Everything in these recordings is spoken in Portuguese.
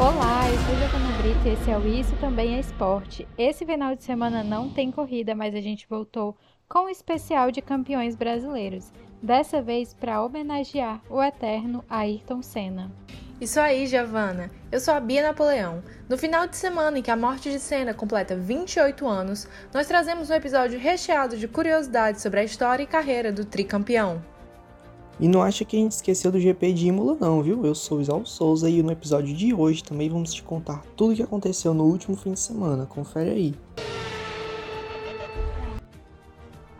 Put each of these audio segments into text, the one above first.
Olá, eu sou Giovana Brito e esse é o Isso Também é Esporte. Esse final de semana não tem corrida, mas a gente voltou com o especial de campeões brasileiros. Dessa vez para homenagear o eterno Ayrton Senna. Isso aí, Giovana. Eu sou a Bia Napoleão. No final de semana em que a morte de Senna completa 28 anos, nós trazemos um episódio recheado de curiosidades sobre a história e carreira do tricampeão. E não acha que a gente esqueceu do GP de Imola não, viu? Eu sou Isal Souza e no episódio de hoje também vamos te contar tudo o que aconteceu no último fim de semana. Confere aí.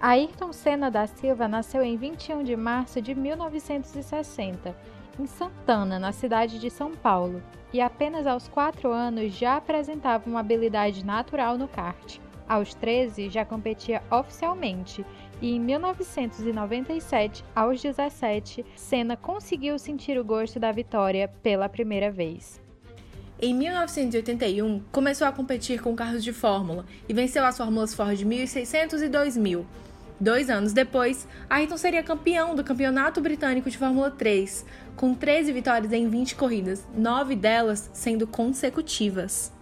Ayrton Senna da Silva nasceu em 21 de março de 1960, em Santana, na cidade de São Paulo, e apenas aos 4 anos já apresentava uma habilidade natural no kart. Aos 13 já competia oficialmente e em 1997, aos 17, Senna conseguiu sentir o gosto da vitória pela primeira vez. Em 1981, começou a competir com carros de Fórmula e venceu as Fórmulas Ford 1600 e 2000. Dois anos depois, Ayrton seria campeão do Campeonato Britânico de Fórmula 3, com 13 vitórias em 20 corridas, nove delas sendo consecutivas.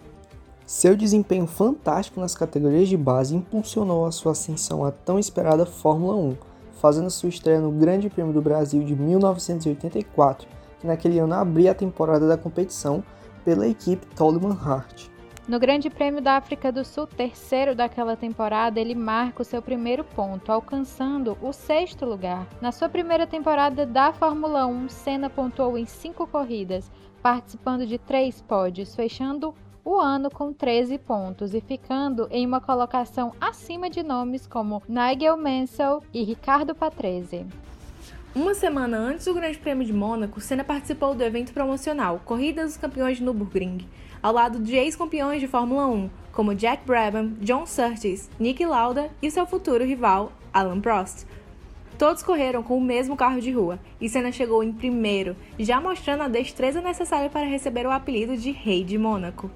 Seu desempenho fantástico nas categorias de base impulsionou a sua ascensão à tão esperada Fórmula 1, fazendo sua estreia no Grande Prêmio do Brasil de 1984, que naquele ano abria a temporada da competição pela equipe Toleman Hart. No Grande Prêmio da África do Sul, terceiro daquela temporada, ele marca o seu primeiro ponto, alcançando o sexto lugar. Na sua primeira temporada da Fórmula 1, Senna pontuou em cinco corridas, participando de três pódios, fechando o ano com 13 pontos e ficando em uma colocação acima de nomes como Nigel Mansell e Ricardo Patrese. Uma semana antes do Grande Prêmio de Mônaco, Senna participou do evento promocional Corrida dos Campeões de Nürburgring, ao lado de ex-campeões de Fórmula 1, como Jack Brabham, John Surtees, Nick Lauda e seu futuro rival, Alan Prost. Todos correram com o mesmo carro de rua e Senna chegou em primeiro, já mostrando a destreza necessária para receber o apelido de Rei de Mônaco.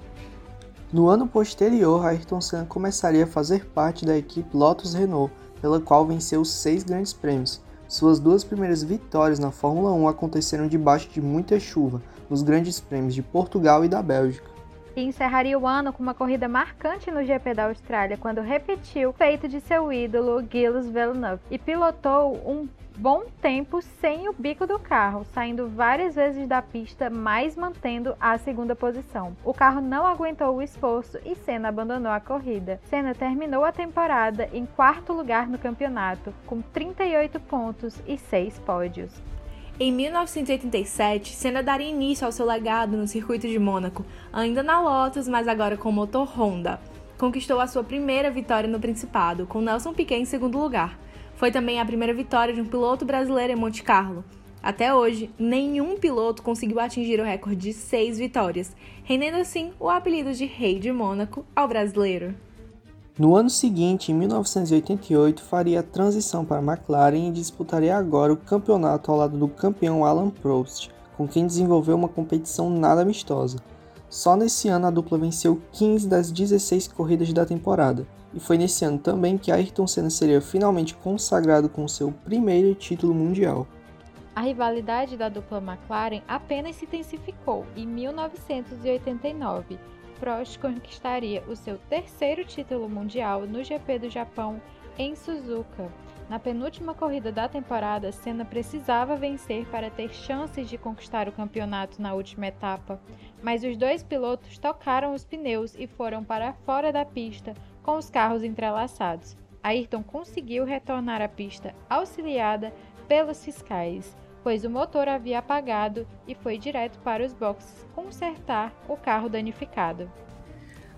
No ano posterior, Ayrton Senna começaria a fazer parte da equipe Lotus Renault, pela qual venceu seis grandes prêmios. Suas duas primeiras vitórias na Fórmula 1 aconteceram debaixo de muita chuva, nos grandes prêmios de Portugal e da Bélgica. E encerraria o ano com uma corrida marcante no GP da Austrália, quando repetiu o feito de seu ídolo Gilles Villeneuve e pilotou um bom tempo sem o bico do carro, saindo várias vezes da pista, mas mantendo a segunda posição. O carro não aguentou o esforço e Senna abandonou a corrida. Senna terminou a temporada em quarto lugar no campeonato, com 38 pontos e 6 pódios. Em 1987, Senna daria início ao seu legado no circuito de Mônaco, ainda na Lotus, mas agora com motor Honda. Conquistou a sua primeira vitória no Principado, com Nelson Piquet em segundo lugar. Foi também a primeira vitória de um piloto brasileiro em Monte Carlo. Até hoje, nenhum piloto conseguiu atingir o recorde de seis vitórias, rendendo assim o apelido de Rei de Mônaco ao brasileiro. No ano seguinte, em 1988, faria a transição para a McLaren e disputaria agora o campeonato ao lado do campeão Alan Prost, com quem desenvolveu uma competição nada amistosa. Só nesse ano a dupla venceu 15 das 16 corridas da temporada, e foi nesse ano também que Ayrton Senna seria finalmente consagrado com seu primeiro título mundial. A rivalidade da dupla McLaren apenas se intensificou em 1989. Prost conquistaria o seu terceiro título mundial no GP do Japão em Suzuka. Na penúltima corrida da temporada, Senna precisava vencer para ter chances de conquistar o campeonato na última etapa, mas os dois pilotos tocaram os pneus e foram para fora da pista com os carros entrelaçados. Ayrton conseguiu retornar à pista auxiliada pelos fiscais, pois o motor havia apagado e foi direto para os boxes consertar o carro danificado.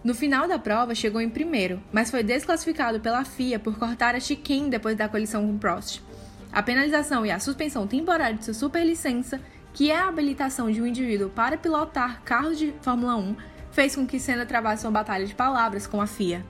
No final da prova, chegou em primeiro, mas foi desclassificado pela FIA por cortar a chicane depois da colisão com Prost. A penalização e a suspensão temporária de sua superlicença, que é a habilitação de um indivíduo para pilotar carros de Fórmula 1, fez com que Senna travasse uma batalha de palavras com a FIA.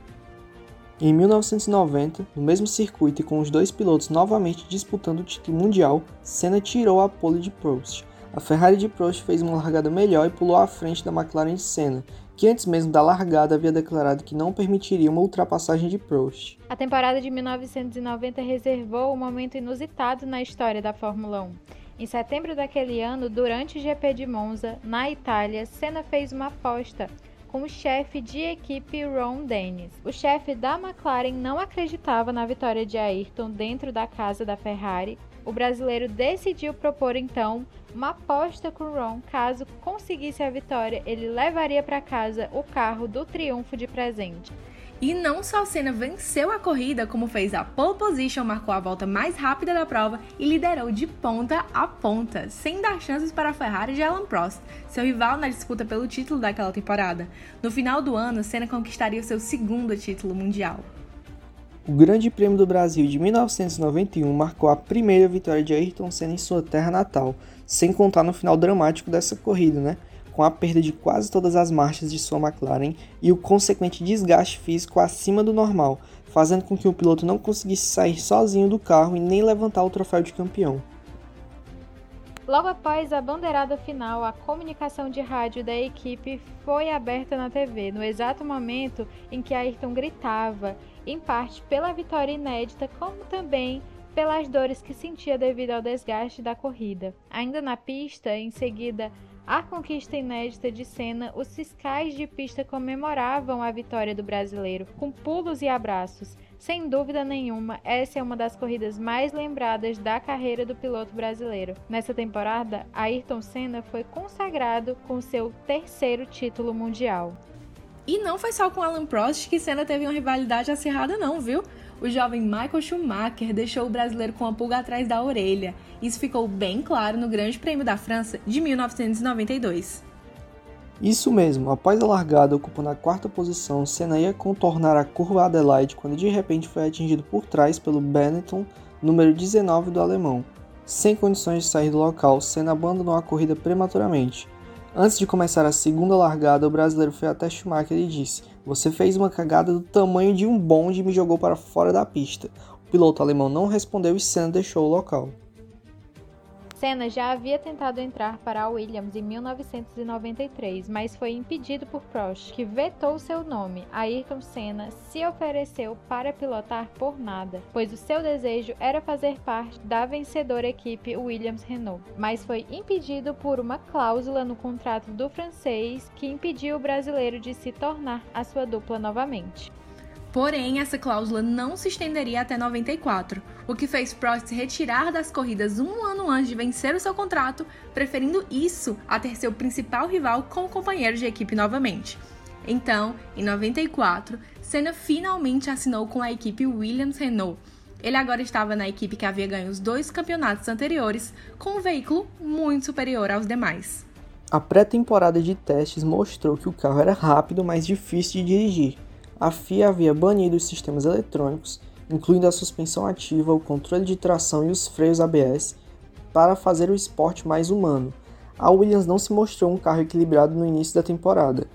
Em 1990, no mesmo circuito e com os dois pilotos novamente disputando o título mundial, Senna tirou a pole de Prost. A Ferrari de Prost fez uma largada melhor e pulou à frente da McLaren de Senna, que antes mesmo da largada havia declarado que não permitiria uma ultrapassagem de Prost. A temporada de 1990 reservou um momento inusitado na história da Fórmula 1. Em setembro daquele ano, durante o GP de Monza, na Itália, Senna fez uma aposta com o chefe de equipe Ron Dennis. O chefe da McLaren não acreditava na vitória de Ayrton dentro da casa da Ferrari. O brasileiro decidiu propor então uma aposta com Ron. Caso conseguisse a vitória, ele levaria para casa o carro do triunfo de presente. E não só Senna venceu a corrida, como fez a pole position, marcou a volta mais rápida da prova e liderou de ponta a ponta, sem dar chances para a Ferrari de Alan Prost, seu rival na disputa pelo título daquela temporada. No final do ano, Senna conquistaria o seu segundo título mundial. O Grande Prêmio do Brasil de 1991 marcou a primeira vitória de Ayrton Senna em sua terra natal, sem contar no final dramático dessa corrida, né? Com a perda de quase todas as marchas de sua McLaren e o consequente desgaste físico acima do normal, fazendo com que o piloto não conseguisse sair sozinho do carro e nem levantar o troféu de campeão. Logo após a bandeirada final, a comunicação de rádio da equipe foi aberta na TV, no exato momento em que Ayrton gritava, em parte pela vitória inédita, como também pelas dores que sentia devido ao desgaste da corrida. Ainda na pista, em seguida, a conquista inédita de Senna, os fiscais de pista comemoravam a vitória do brasileiro com pulos e abraços. Sem dúvida nenhuma, essa é uma das corridas mais lembradas da carreira do piloto brasileiro. Nessa temporada, Ayrton Senna foi consagrado com seu terceiro título mundial. E não foi só com Alan Prost que Senna teve uma rivalidade acirrada não, viu? O jovem Michael Schumacher deixou o brasileiro com a pulga atrás da orelha. Isso ficou bem claro no Grande Prêmio da França de 1992. Isso mesmo, após a largada ocupando a quarta posição, Senna ia contornar a curva Adelaide quando de repente foi atingido por trás pelo Benetton, número 19 do alemão. Sem condições de sair do local, Senna abandonou a corrida prematuramente. Antes de começar a segunda largada, o brasileiro foi até Schumacher e disse: Você fez uma cagada do tamanho de um bonde e me jogou para fora da pista. O piloto alemão não respondeu e Senna deixou o local. Senna já havia tentado entrar para a Williams em 1993, mas foi impedido por Prost, que vetou seu nome. Ayrton Senna se ofereceu para pilotar por nada, pois o seu desejo era fazer parte da vencedora equipe Williams-Renault, mas foi impedido por uma cláusula no contrato do francês que impediu o brasileiro de se tornar a sua dupla novamente. Porém, essa cláusula não se estenderia até 94, o que fez Prost retirar das corridas um ano antes de vencer o seu contrato, preferindo isso a ter seu principal rival como companheiro de equipe novamente. Então, em 94, Senna finalmente assinou com a equipe Williams-Renault. Ele agora estava na equipe que havia ganho os dois campeonatos anteriores, com um veículo muito superior aos demais. A pré-temporada de testes mostrou que o carro era rápido, mas difícil de dirigir a FIA havia banido os sistemas eletrônicos, incluindo a suspensão ativa, o controle de tração e os freios ABS, para fazer o esporte mais humano. A Williams não se mostrou um carro equilibrado no início da temporada,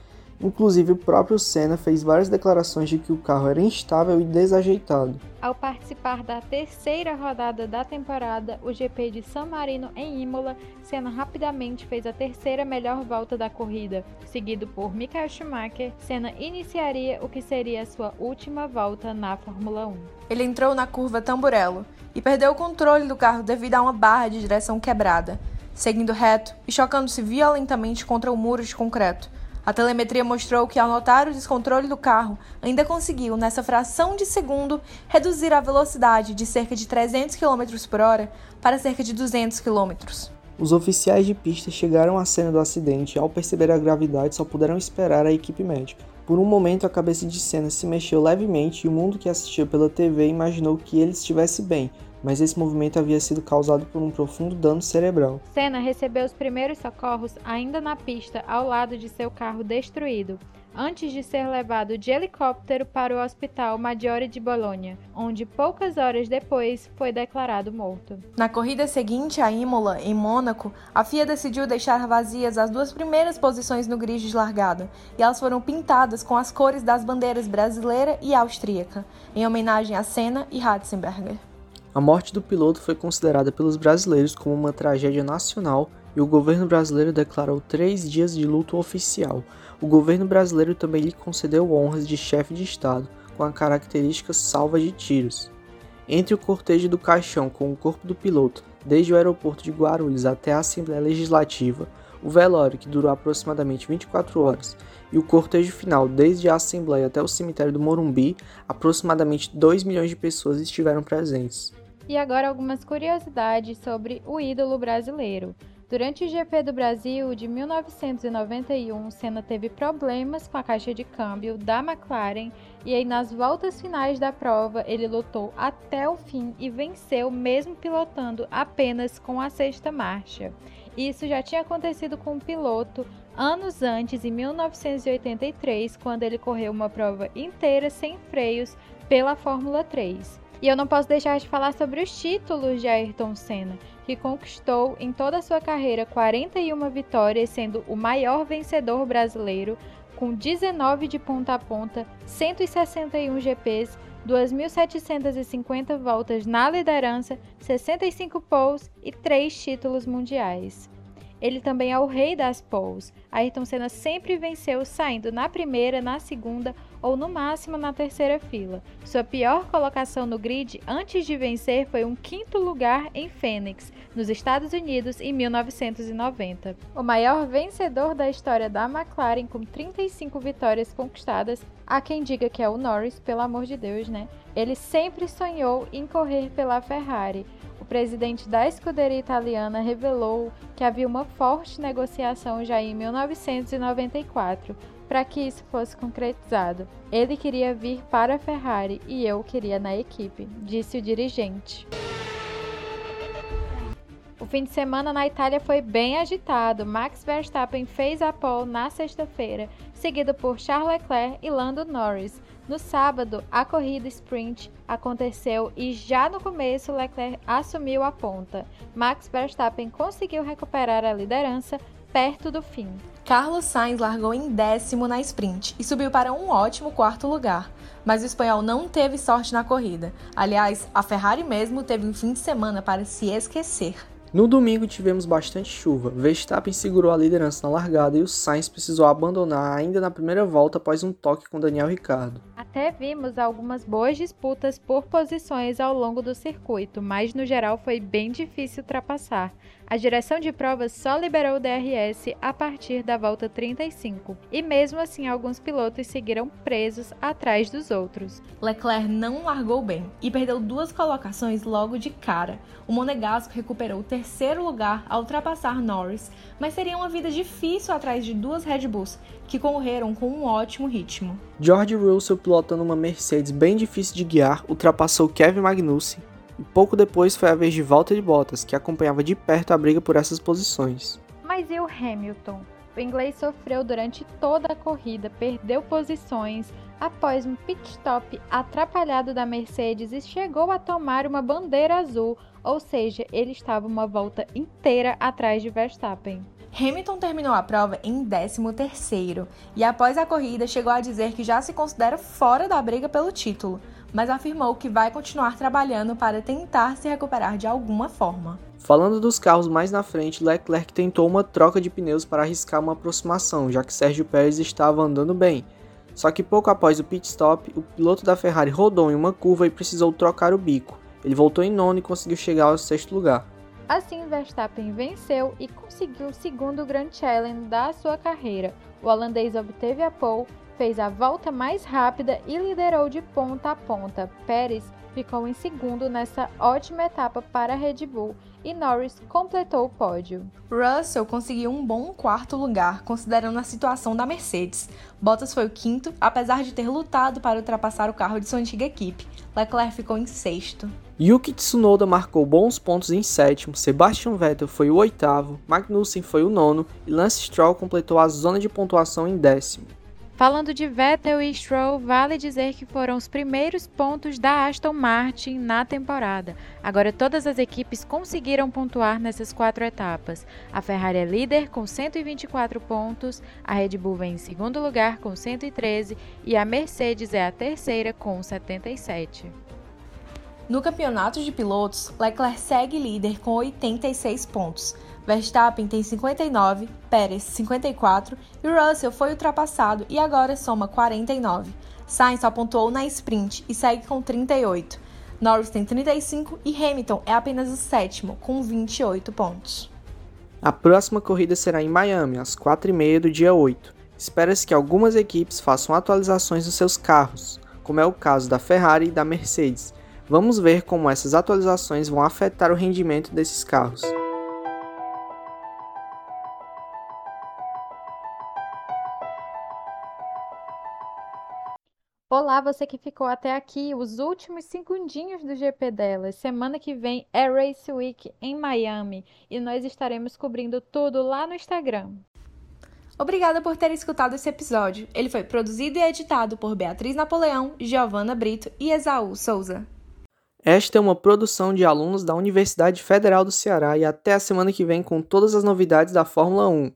Inclusive, o próprio Senna fez várias declarações de que o carro era instável e desajeitado. Ao participar da terceira rodada da temporada, o GP de San Marino em Imola, Senna rapidamente fez a terceira melhor volta da corrida. Seguido por Michael Schumacher, Senna iniciaria o que seria a sua última volta na Fórmula 1. Ele entrou na curva Tamburello e perdeu o controle do carro devido a uma barra de direção quebrada, seguindo reto e chocando-se violentamente contra o muro de concreto. A telemetria mostrou que, ao notar o descontrole do carro, ainda conseguiu, nessa fração de segundo, reduzir a velocidade de cerca de 300 km por hora para cerca de 200 km. Os oficiais de pista chegaram à cena do acidente e, ao perceber a gravidade, só puderam esperar a equipe médica. Por um momento, a cabeça de Senna se mexeu levemente e o mundo que assistia pela TV imaginou que ele estivesse bem, mas esse movimento havia sido causado por um profundo dano cerebral. Senna recebeu os primeiros socorros ainda na pista, ao lado de seu carro destruído, antes de ser levado de helicóptero para o Hospital Maggiore de Bologna, onde poucas horas depois foi declarado morto. Na corrida seguinte a Imola, em Mônaco, a FIA decidiu deixar vazias as duas primeiras posições no grid de largada, e elas foram pintadas com as cores das bandeiras brasileira e austríaca, em homenagem a Senna e Ratzenberger. A morte do piloto foi considerada pelos brasileiros como uma tragédia nacional e o governo brasileiro declarou três dias de luto oficial. O governo brasileiro também lhe concedeu honras de chefe de Estado, com a característica salva de tiros. Entre o cortejo do caixão com o corpo do piloto, desde o aeroporto de Guarulhos até a Assembleia Legislativa, o velório, que durou aproximadamente 24 horas, e o cortejo final, desde a Assembleia até o cemitério do Morumbi, aproximadamente 2 milhões de pessoas estiveram presentes. E agora algumas curiosidades sobre o ídolo brasileiro. Durante o GP do Brasil de 1991, Senna teve problemas com a caixa de câmbio da McLaren e aí nas voltas finais da prova ele lutou até o fim e venceu mesmo pilotando apenas com a sexta marcha. Isso já tinha acontecido com o piloto anos antes, em 1983, quando ele correu uma prova inteira sem freios pela Fórmula 3. E eu não posso deixar de falar sobre os títulos de Ayrton Senna, que conquistou em toda a sua carreira 41 vitórias, sendo o maior vencedor brasileiro, com 19 de ponta a ponta, 161 GPs, 2.750 voltas na liderança, 65 poles e 3 títulos mundiais. Ele também é o rei das poles. Ayrton Senna sempre venceu saindo na primeira, na segunda ou no máximo na terceira fila. Sua pior colocação no grid antes de vencer foi um quinto lugar em Phoenix, nos Estados Unidos, em 1990. O maior vencedor da história da McLaren, com 35 vitórias conquistadas, há quem diga que é o Norris, pelo amor de Deus, né? Ele sempre sonhou em correr pela Ferrari o presidente da escuderia italiana revelou que havia uma forte negociação já em 1994 para que isso fosse concretizado. Ele queria vir para a Ferrari e eu queria na equipe, disse o dirigente. O fim de semana na Itália foi bem agitado. Max Verstappen fez a pole na sexta-feira, seguido por Charles Leclerc e Lando Norris. No sábado, a corrida sprint aconteceu e já no começo Leclerc assumiu a ponta. Max Verstappen conseguiu recuperar a liderança perto do fim. Carlos Sainz largou em décimo na sprint e subiu para um ótimo quarto lugar. Mas o espanhol não teve sorte na corrida. Aliás, a Ferrari mesmo teve um fim de semana para se esquecer. No domingo tivemos bastante chuva. Verstappen segurou a liderança na largada e o Sainz precisou abandonar ainda na primeira volta após um toque com Daniel Ricciardo. Até vimos algumas boas disputas por posições ao longo do circuito, mas no geral foi bem difícil ultrapassar. A direção de provas só liberou o DRS a partir da volta 35, e mesmo assim alguns pilotos seguiram presos atrás dos outros. Leclerc não largou bem e perdeu duas colocações logo de cara. O Monegasco recuperou o terceiro lugar ao ultrapassar Norris, mas seria uma vida difícil atrás de duas Red Bulls, que correram com um ótimo ritmo. George Russell, pilotando uma Mercedes bem difícil de guiar, ultrapassou Kevin Magnussen pouco depois foi a vez de Valtteri Bottas, que acompanhava de perto a briga por essas posições. Mas e o Hamilton? O inglês sofreu durante toda a corrida, perdeu posições após um pit stop atrapalhado da Mercedes e chegou a tomar uma bandeira azul, ou seja, ele estava uma volta inteira atrás de Verstappen. Hamilton terminou a prova em 13º e após a corrida chegou a dizer que já se considera fora da briga pelo título, mas afirmou que vai continuar trabalhando para tentar se recuperar de alguma forma. Falando dos carros mais na frente, Leclerc tentou uma troca de pneus para arriscar uma aproximação, já que Sérgio Pérez estava andando bem. Só que pouco após o pit stop, o piloto da Ferrari rodou em uma curva e precisou trocar o bico. Ele voltou em nono e conseguiu chegar ao sexto lugar. Assim, Verstappen venceu e conseguiu o segundo Grand Challenge da sua carreira. O holandês obteve a pole fez a volta mais rápida e liderou de ponta a ponta. Pérez ficou em segundo nessa ótima etapa para a Red Bull e Norris completou o pódio. Russell conseguiu um bom quarto lugar, considerando a situação da Mercedes. Bottas foi o quinto, apesar de ter lutado para ultrapassar o carro de sua antiga equipe. Leclerc ficou em sexto. Yuki Tsunoda marcou bons pontos em sétimo, Sebastian Vettel foi o oitavo, Magnussen foi o nono e Lance Stroll completou a zona de pontuação em décimo. Falando de Vettel e Stroll, vale dizer que foram os primeiros pontos da Aston Martin na temporada. Agora todas as equipes conseguiram pontuar nessas quatro etapas. A Ferrari é líder com 124 pontos, a Red Bull vem em segundo lugar com 113 e a Mercedes é a terceira com 77. No campeonato de pilotos, Leclerc segue líder com 86 pontos. Verstappen tem 59, Pérez 54 e Russell foi ultrapassado e agora soma 49. Sainz só pontuou na sprint e segue com 38. Norris tem 35 e Hamilton é apenas o sétimo, com 28 pontos. A próxima corrida será em Miami, às 4h30 do dia 8. Espera-se que algumas equipes façam atualizações nos seus carros, como é o caso da Ferrari e da Mercedes. Vamos ver como essas atualizações vão afetar o rendimento desses carros. Olá, você que ficou até aqui, os últimos segundinhos do GP delas. Semana que vem é Race Week em Miami e nós estaremos cobrindo tudo lá no Instagram. Obrigada por ter escutado esse episódio. Ele foi produzido e editado por Beatriz Napoleão, Giovana Brito e Esaú Souza. Esta é uma produção de alunos da Universidade Federal do Ceará e até a semana que vem com todas as novidades da Fórmula 1.